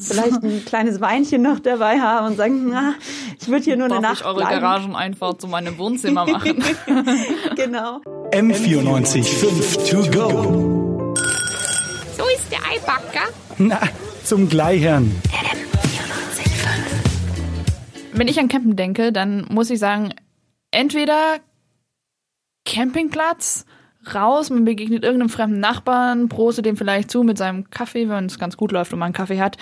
vielleicht ein kleines Weinchen noch dabei haben und sagen, na, ich würde hier nur eine Darf Nacht ich eure bleiben. Garageneinfahrt zu meinem Wohnzimmer machen? genau. M94 5 to go. So ist der Eibacker. Na, zum Gleichern. Wenn ich an Campen denke, dann muss ich sagen, entweder Campingplatz, raus, man begegnet irgendeinem fremden Nachbarn, prostet dem vielleicht zu mit seinem Kaffee, wenn es ganz gut läuft und man einen Kaffee hat.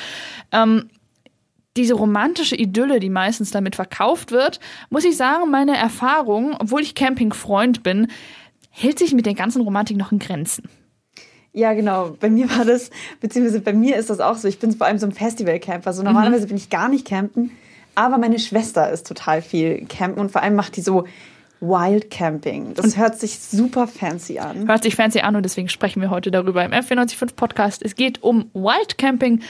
Ähm, diese romantische Idylle, die meistens damit verkauft wird, muss ich sagen, meine Erfahrung, obwohl ich Campingfreund bin, hält sich mit der ganzen Romantik noch in Grenzen. Ja, genau. Bei mir war das, beziehungsweise bei mir ist das auch so. Ich bin vor allem so ein Festival-Camper. So normalerweise bin ich gar nicht campen. Aber meine Schwester ist total viel campen und vor allem macht die so Wild Camping. Das hört sich super fancy an. Hört sich fancy an und deswegen sprechen wir heute darüber im F495 Podcast. Es geht um Wildcamping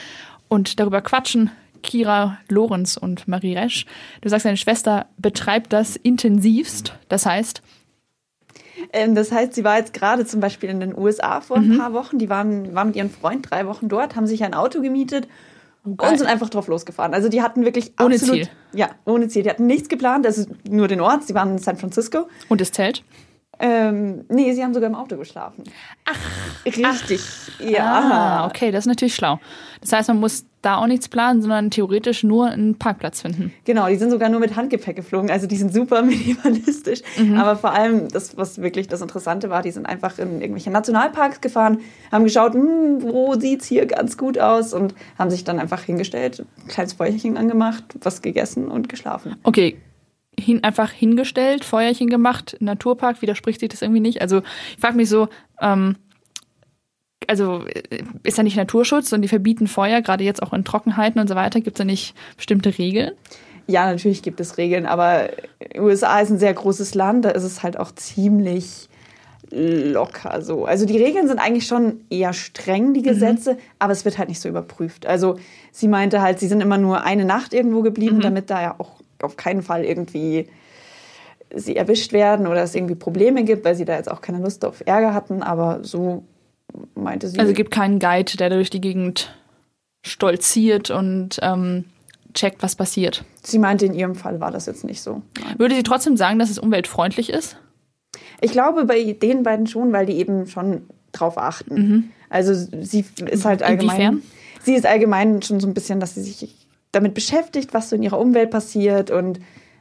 und darüber quatschen Kira Lorenz und Marie Resch. Du sagst, deine Schwester betreibt das intensivst. Das heißt, Ähm, das heißt, sie war jetzt gerade zum Beispiel in den USA vor Mhm. ein paar Wochen. Die waren, waren mit ihrem Freund drei Wochen dort, haben sich ein Auto gemietet geil. und sind einfach drauf losgefahren. Also die hatten wirklich Ohne absolut, Ziel. Ja, ohne Ziel. Die hatten nichts geplant, also nur den Ort. Sie waren in San Francisco. und das Zelt. Ähm, nee, sie haben sogar im Auto geschlafen. Ach. Richtig. Ja. Ah, okay, das ist natürlich schlau. Das heißt, man muss da auch nichts planen, sondern theoretisch nur einen Parkplatz finden. Genau, die sind sogar nur mit Handgepäck geflogen. Also die sind super minimalistisch. Aber vor allem, das, was wirklich das Interessante war, die sind einfach in irgendwelche Nationalparks gefahren, haben geschaut, hm, wo sieht's hier ganz gut aus und haben sich dann einfach hingestellt, ein kleines Feuerchen angemacht, was gegessen und geschlafen. Okay, hin, einfach hingestellt, Feuerchen gemacht, Naturpark, widerspricht sich das irgendwie nicht? Also ich frage mich so, ähm, also äh, ist da nicht Naturschutz und die verbieten Feuer, gerade jetzt auch in Trockenheiten und so weiter, gibt es da nicht bestimmte Regeln? Ja, natürlich gibt es Regeln, aber USA ist ein sehr großes Land, da ist es halt auch ziemlich locker so. Also die Regeln sind eigentlich schon eher streng, die Gesetze, aber es wird halt nicht so überprüft. Also sie meinte halt, sie sind immer nur eine Nacht irgendwo geblieben, damit da ja auch auf keinen Fall irgendwie sie erwischt werden oder es irgendwie Probleme gibt, weil sie da jetzt auch keine Lust auf Ärger hatten, aber so meinte sie. Also gibt keinen Guide, der durch die Gegend stolziert und ähm, checkt, was passiert. sie meinte, in ihrem Fall war das jetzt nicht so. Nein. Würde sie trotzdem sagen, dass es umweltfreundlich ist? Ich glaube bei den beiden schon, weil die eben schon drauf achten. Also sie ist halt allgemein. Inwiefern? Sie ist allgemein schon so ein bisschen, dass sie sich damit beschäftigt, was so in ihrer Umwelt passiert. Und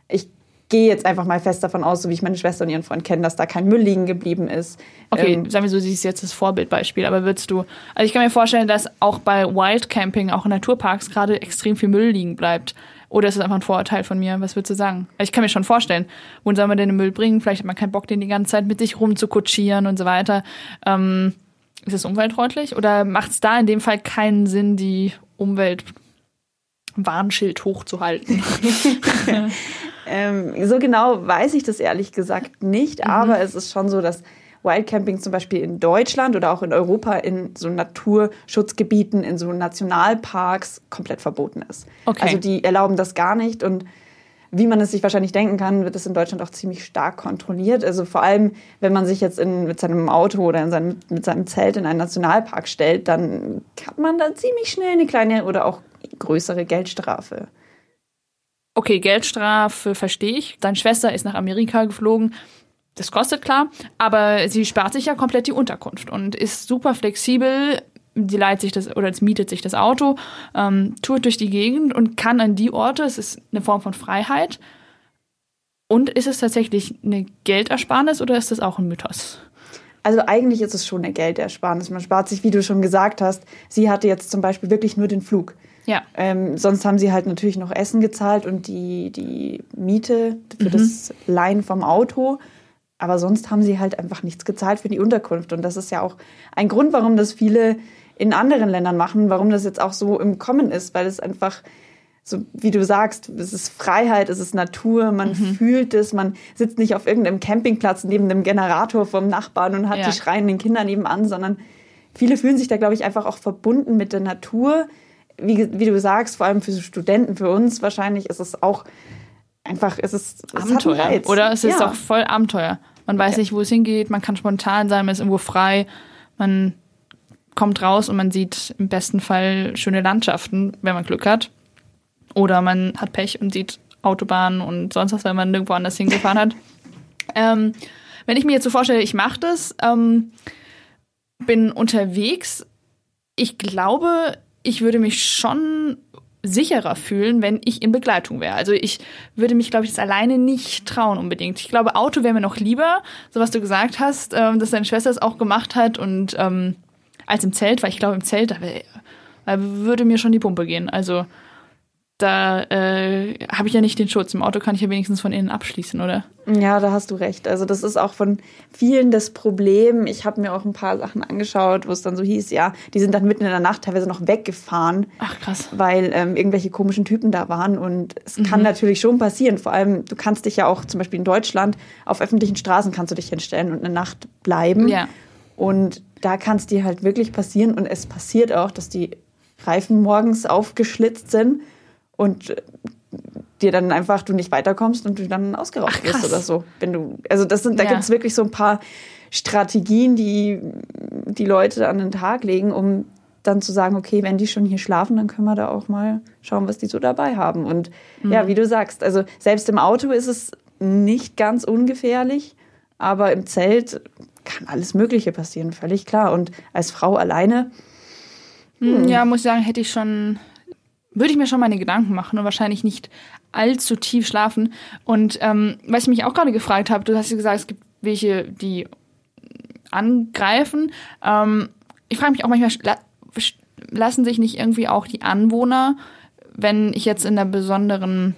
ich gehe jetzt einfach mal fest davon aus, so wie ich meine Schwester und ihren Freund kenne, dass da kein Müll liegen geblieben ist. Okay, Ähm, sagen wir so, sie ist jetzt das Vorbildbeispiel, aber würdest du, also ich kann mir vorstellen, dass auch bei Wildcamping, auch in Naturparks gerade extrem viel Müll liegen bleibt. Oder ist das einfach ein Vorurteil von mir? Was würdest du sagen? Also ich kann mir schon vorstellen, wohin soll man denn den Müll bringen? Vielleicht hat man keinen Bock, den die ganze Zeit mit sich rumzukutschieren und so weiter. Ähm, ist das umweltfreundlich? Oder macht es da in dem Fall keinen Sinn, die Umweltwarnschild hochzuhalten? Ähm, so genau weiß ich das ehrlich gesagt nicht, aber es ist schon so, dass Wildcamping zum Beispiel in Deutschland oder auch in Europa in so Naturschutzgebieten, in so Nationalparks komplett verboten ist. Okay. Also die erlauben das gar nicht und wie man es sich wahrscheinlich denken kann, wird es in Deutschland auch ziemlich stark kontrolliert. Also vor allem, wenn man sich jetzt in, mit seinem Auto oder in seinem, mit seinem Zelt in einen Nationalpark stellt, dann hat man da ziemlich schnell eine kleine oder auch größere Geldstrafe. Okay, Geldstrafe verstehe ich. Deine Schwester ist nach Amerika geflogen. Das kostet klar, aber sie spart sich ja komplett die Unterkunft und ist super flexibel. Sie leiht sich das oder mietet sich das Auto, ähm, tourt durch die Gegend und kann an die Orte. Es ist eine Form von Freiheit. Und ist es tatsächlich eine Geldersparnis oder ist das auch ein Mythos? Also eigentlich ist es schon eine Geldersparnis. Man spart sich, wie du schon gesagt hast, sie hatte jetzt zum Beispiel wirklich nur den Flug. Ja. Ähm, sonst haben sie halt natürlich noch Essen gezahlt und die, die Miete für das Leihen vom Auto. Aber sonst haben sie halt einfach nichts gezahlt für die Unterkunft. Und das ist ja auch ein Grund, warum das viele in anderen Ländern machen, warum das jetzt auch so im Kommen ist, weil es einfach so wie du sagst, es ist Freiheit, es ist Natur, man fühlt es, man sitzt nicht auf irgendeinem Campingplatz neben einem Generator vom Nachbarn und hat Ja. die schreienden Kinder nebenan, sondern viele fühlen sich da, glaube ich, einfach auch verbunden mit der Natur. Wie, wie du sagst, vor allem für Studenten, für uns wahrscheinlich ist es auch einfach, es ist es Abenteuer. Oder es ist ja. auch voll Abenteuer. Man weiß nicht, wo es hingeht, man kann spontan sein, man ist irgendwo frei, man kommt raus und man sieht im besten Fall schöne Landschaften, wenn man Glück hat. Oder man hat Pech und sieht Autobahnen und sonst was, wenn man nirgendwo anders hingefahren hat. Ähm, wenn ich mir jetzt so vorstelle, ich mache das, ähm, bin unterwegs, ich glaube, ich würde mich schon sicherer fühlen, wenn ich in Begleitung wäre. Also ich würde mich, glaube ich, das alleine nicht trauen unbedingt. Ich glaube, Auto wäre mir noch lieber, so was du gesagt hast, ähm, dass deine Schwester es auch gemacht hat und ähm, als im Zelt, weil ich glaube, im Zelt, da, wär, würde mir schon die Pumpe gehen. Also da äh, habe ich ja nicht den Schutz. Im Auto kann ich ja wenigstens von innen abschließen, oder? Ja, da hast du recht. Also das ist auch von vielen das Problem. Ich habe mir auch ein paar Sachen angeschaut, wo es dann so hieß, ja, die sind dann mitten in der Nacht teilweise noch weggefahren. Ach krass. Weil ähm, irgendwelche komischen Typen da waren. Und es kann natürlich schon passieren. Vor allem, du kannst dich ja auch zum Beispiel in Deutschland auf öffentlichen Straßen kannst du dich hinstellen und eine Nacht bleiben. Ja. Und da kann es dir halt wirklich passieren. Und es passiert auch, dass die Reifen morgens aufgeschlitzt sind und äh, dir dann einfach du nicht weiterkommst und du dann ausgeraubt wirst oder so. Wenn du, also das sind, da Ja. gibt es wirklich so ein paar Strategien, die die Leute an den Tag legen, um dann zu sagen, okay, wenn die schon hier schlafen, dann können wir da auch mal schauen, was die so dabei haben. Und Mhm. ja, wie du sagst, also selbst im Auto ist es nicht ganz ungefährlich, aber im Zelt kann alles Mögliche passieren, völlig klar. Und als Frau alleine, Hm, Ja, muss ich sagen, hätte ich schon, würde ich mir schon meine Gedanken machen und wahrscheinlich nicht allzu tief schlafen. Und ähm, was ich mich auch gerade gefragt habe, du hast ja gesagt, es gibt welche, die angreifen. Ähm, ich frage mich auch manchmal, la lassen sich nicht irgendwie auch die Anwohner, wenn ich jetzt in einer besonderen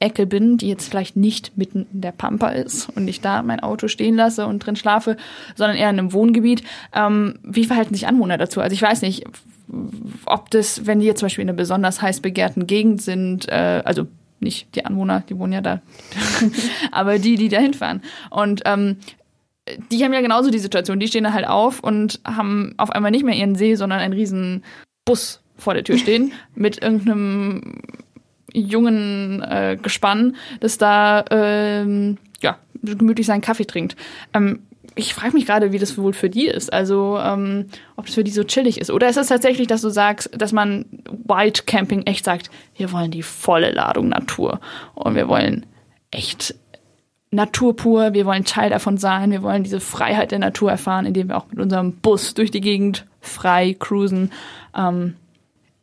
Ecke bin, die jetzt vielleicht nicht mitten in der Pampa ist und ich da mein Auto stehen lasse und drin schlafe, sondern eher in einem Wohngebiet. Ähm, wie verhalten sich Anwohner dazu? Also ich weiß nicht, ob das, wenn die jetzt zum Beispiel in einer besonders heiß begehrten Gegend sind, äh, also nicht die Anwohner, die wohnen ja da, aber die, die da hinfahren. Und ähm, die haben ja genauso die Situation. Die stehen da halt auf und haben auf einmal nicht mehr ihren See, sondern einen riesen Bus vor der Tür stehen mit irgendeinem jungen äh, Gespann, das da ähm, ja, gemütlich seinen Kaffee trinkt. Ähm, ich frage mich gerade, wie das wohl für die ist. Also, ähm, ob das für die so chillig ist. Oder ist es tatsächlich, dass du sagst, dass man Wild Camping echt sagt, wir wollen die volle Ladung Natur und wir wollen echt Natur pur, wir wollen Teil davon sein, wir wollen diese Freiheit der Natur erfahren, indem wir auch mit unserem Bus durch die Gegend frei cruisen. Ähm,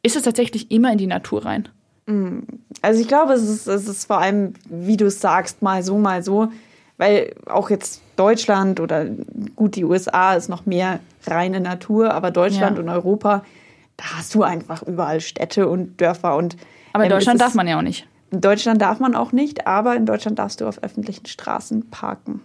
ist es tatsächlich immer in die Natur rein? Also ich glaube, es ist, es ist vor allem, wie du es sagst, mal so, mal so. Weil auch jetzt Deutschland oder gut, die USA ist noch mehr reine Natur, aber Deutschland Ja. und Europa, da hast du einfach überall Städte und Dörfer und Aber in ähm, Deutschland darf man ja auch nicht. In Deutschland darf man auch nicht, aber in Deutschland darfst du auf öffentlichen Straßen parken.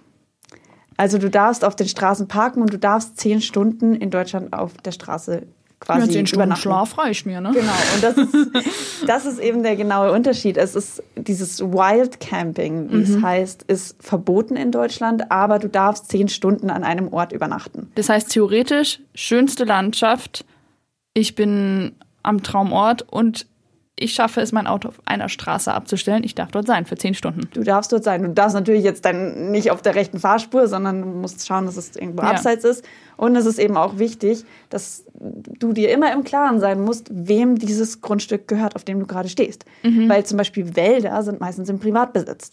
Also du darfst auf den Straßen parken und du darfst zehn Stunden in Deutschland auf der Straße quasi zehn Stunden. Schlaf reicht mir, ne? Genau, und das ist, das ist eben der genaue Unterschied. Es ist dieses Wild Camping, wie Mhm. es heißt, ist verboten in Deutschland, aber du darfst zehn Stunden an einem Ort übernachten. Das heißt theoretisch, schönste Landschaft, ich bin am Traumort und ich schaffe es, mein Auto auf einer Straße abzustellen. Ich darf dort sein für zehn Stunden. Du darfst dort sein. Du darfst natürlich jetzt dann nicht auf der rechten Fahrspur, sondern du musst schauen, dass es irgendwo Ja. abseits ist. Und es ist eben auch wichtig, dass du dir immer im Klaren sein musst, wem dieses Grundstück gehört, auf dem du gerade stehst. Mhm. Weil zum Beispiel Wälder sind meistens im Privatbesitz.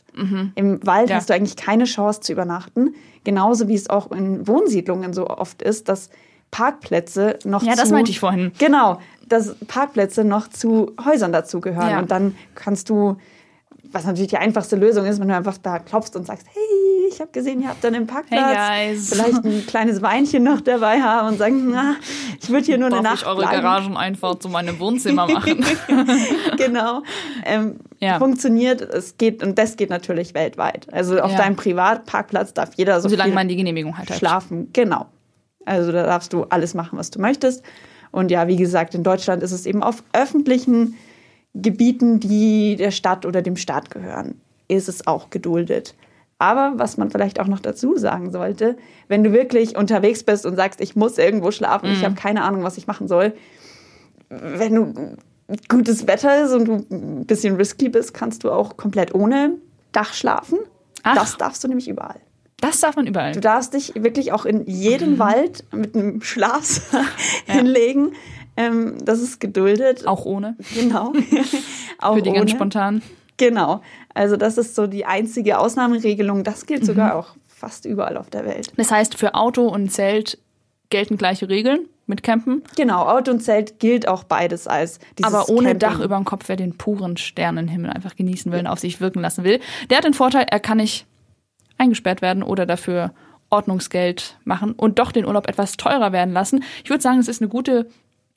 Im Wald Ja. hast du eigentlich keine Chance zu übernachten. Genauso wie es auch in Wohnsiedlungen so oft ist, dass Parkplätze noch Ja, zu... das meinte ich vorhin. Genau, dass Parkplätze noch zu Häusern dazugehören. Ja. Und dann kannst du, was natürlich die einfachste Lösung ist, wenn du einfach da klopfst und sagst, hey, ich habe gesehen, ihr habt dann einen Parkplatz. Hey, guys. Vielleicht ein kleines Weinchen noch dabei haben und sagen, na, ich würde hier nur eine Darf Nacht ich eure bleiben. Garageneinfahrt zu meinem Wohnzimmer machen? genau. Ähm, Ja. Funktioniert, es geht, und das geht natürlich weltweit. Also auf Ja. deinem Privatparkplatz darf jeder so Solange viel man die Genehmigung halt hat. schlafen. Genau. Also da darfst du alles machen, was du möchtest. Und ja, wie gesagt, in Deutschland ist es eben auf öffentlichen Gebieten, die der Stadt oder dem Staat gehören, ist es auch geduldet. Aber was man vielleicht auch noch dazu sagen sollte, wenn du wirklich unterwegs bist und sagst, ich muss irgendwo schlafen, Mhm. ich habe keine Ahnung, was ich machen soll, wenn du gutes Wetter ist und du ein bisschen risky bist, kannst du auch komplett ohne Dach schlafen. Ach. Das darfst du nämlich überall. Das darf man überall. Du darfst dich wirklich auch in jeden Wald mit einem Schlafsack hinlegen. Ähm, das ist geduldet. Auch ohne. Genau. auch Für die ganz ohne. spontan. Genau. Also das ist so die einzige Ausnahmeregelung. Das gilt sogar auch fast überall auf der Welt. Das heißt, für Auto und Zelt gelten gleiche Regeln mit Campen. Genau, Auto und Zelt gilt auch beides als dieses Aber ohne Camping. Dach über dem Kopf, wer den puren Sternenhimmel einfach genießen will und auf sich wirken lassen will, der hat den Vorteil, er kann nicht eingesperrt werden oder dafür Ordnungsgeld machen und doch den Urlaub etwas teurer werden lassen. Ich würde sagen, es ist eine gute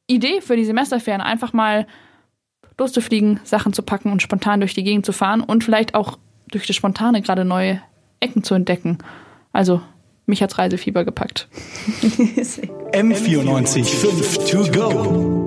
Idee für die Semesterferien, einfach mal loszufliegen, Sachen zu packen und spontan durch die Gegend zu fahren und vielleicht auch durch das Spontane gerade neue Ecken zu entdecken. Also, mich hat's Reisefieber gepackt. M94 5 to go.